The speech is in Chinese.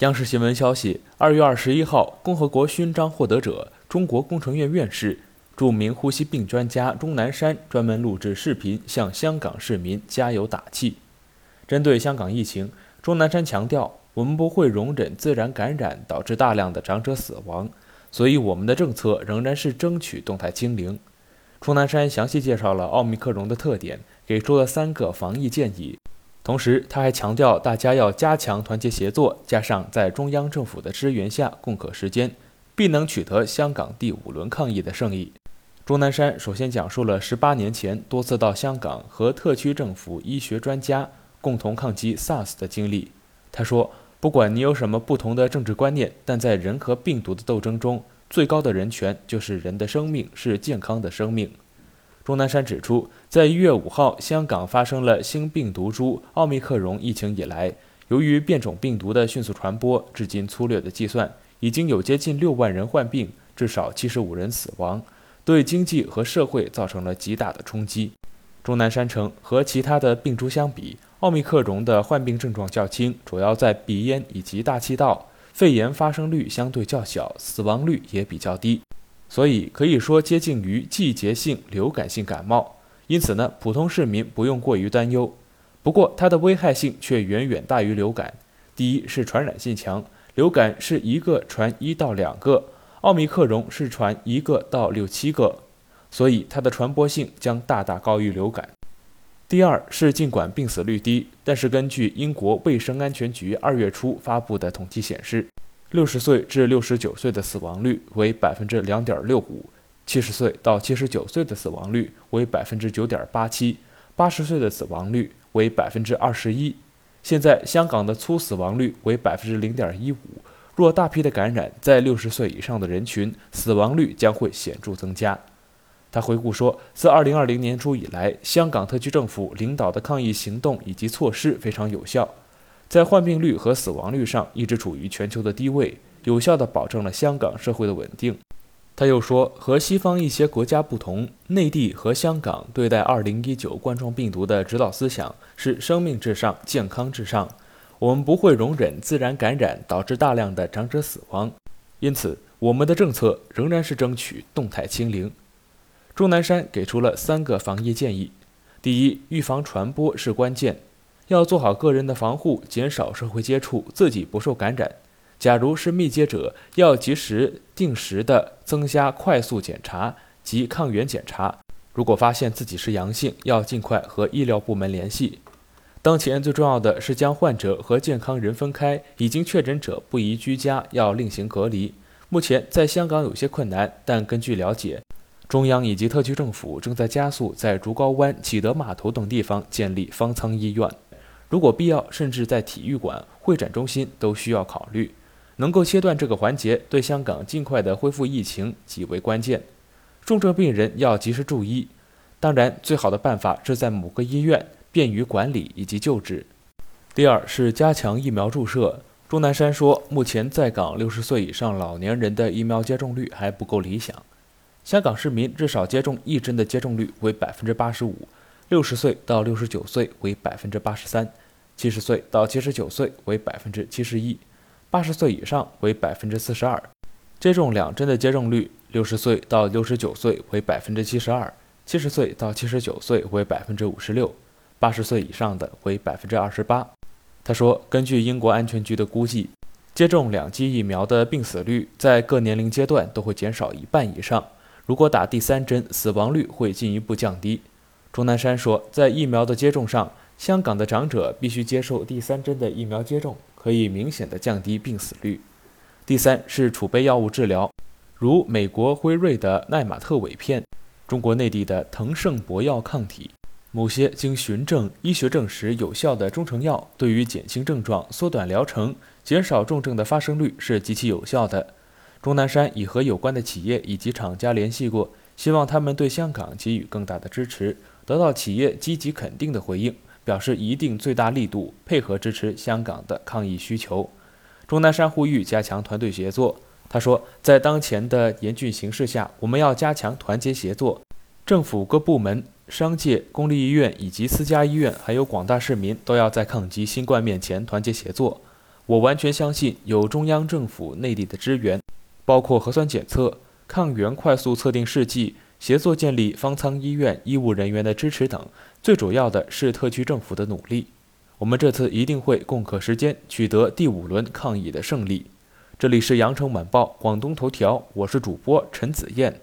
央视新闻消息，二月二十一号，共和国勋章获得者、中国工程院院士、著名呼吸病专家钟南山专门录制视频向香港市民加油打气。针对香港疫情，钟南山强调：“我们不会容忍自然感染导致大量的长者死亡，所以我们的政策仍然是争取动态清零。”钟南山详细介绍了奥密克戎的特点，给出了三个防疫建议。同时，他还强调，大家要加强团结协作，加上在中央政府的支援下共克时艰，必能取得香港第五轮抗疫的胜利。钟南山首先讲述了十八年前多次到香港和特区政府医学专家共同抗击 SARS 的经历。他说：“不管你有什么不同的政治观念，但在人和病毒的斗争中，最高的人权就是人的生命是健康的生命。”钟南山指出，在一月五号香港发生了新病毒株奥密克戎疫情以来，由于变种病毒的迅速传播，至今粗略的计算，已经有接近六万人患病，至少七十五人死亡，对经济和社会造成了极大的冲击。钟南山称，和其他的病株相比，奥密克戎的患病症状较轻，主要在鼻咽以及大气道，肺炎发生率相对较小，死亡率也比较低。所以可以说接近于季节性流感性感冒，因此呢，普通市民不用过于担忧。不过它的危害性却远远大于流感。第一是传染性强，流感是一个传一到两个，奥密克戎是传一个到六七个，所以它的传播性将大大高于流感。第二是尽管病死率低，但是根据英国卫生安全局二月初发布的统计显示。六十岁至六十九岁的死亡率为百分之两点六五，七十岁到七十九岁的死亡率为百分之九点八七，八十岁的死亡率为百分之二十一。现在香港的粗死亡率为百分之零点一五，若大批的感染在六十岁以上的人群，死亡率将会显著增加。他回顾说，自二零二零年初以来，香港特区政府领导的抗疫行动以及措施非常有效。在患病率和死亡率上一直处于全球的低位，有效地保证了香港社会的稳定。他又说，和西方一些国家不同，内地和香港对待2019冠状病毒的指导思想是生命至上、健康至上。我们不会容忍自然感染导致大量的长者死亡，因此我们的政策仍然是争取动态清零。钟南山给出了三个防疫建议：第一，预防传播是关键。要做好个人的防护，减少社会接触，自己不受感染。假如是密接者，要及时、定时的增加快速检查及抗原检查。如果发现自己是阳性，要尽快和医疗部门联系。当前最重要的是将患者和健康人分开，已经确诊者不宜居家，要另行隔离。目前在香港有些困难，但根据了解，中央以及特区政府正在加速在竹篙湾、启德码头等地方建立方舱医院。如果必要，甚至在体育馆、会展中心都需要考虑。能够切断这个环节，对香港尽快的恢复疫情极为关键。重症病人要及时就医，当然，最好的办法是在某个医院，便于管理以及救治。第二是加强疫苗注射。钟南山说，目前在港六十岁以上老年人的疫苗接种率还不够理想，香港市民至少接种一针的接种率为百分之八十五，六十岁到六十九岁为百分之八十三。七十岁到七十九岁为百分之七十一，八十岁以上为百分之四十二。接种两针的接种率，六十岁到六十九岁为百分之七十二，七十岁到七十九岁为百分之五十六，八十岁以上的为百分之二十八。他说，根据英国安全局的估计，接种两剂疫苗的病死率在各年龄阶段都会减少一半以上。如果打第三针，死亡率会进一步降低。钟南山说，在疫苗的接种上。香港的长者必须接受第三针的疫苗接种，可以明显的降低病死率。第三是储备药物治疗，如美国辉瑞的奈玛特韦片，中国内地的腾盛博药抗体，某些经循证、医学证实有效的中成药，对于减轻症状、缩短疗程、减少重症的发生率是极其有效的。钟南山已和有关的企业以及厂家联系过，希望他们对香港给予更大的支持，得到企业积极肯定的回应。表示一定最大力度配合支持香港的抗疫需求。钟南山呼吁加强团队协作。他说，在当前的严峻形势下，我们要加强团结协作。政府各部门、商界、公立医院以及私家医院，还有广大市民，都要在抗击新冠面前团结协作。我完全相信有中央政府内地的支援，包括核酸检测、抗原快速测定试剂、协作建立方舱医院医务人员的支持等。最主要的是特区政府的努力。我们这次一定会共克时艰，取得第五轮抗疫的胜利。这里是羊城晚报广东头条，我是主播陈子燕。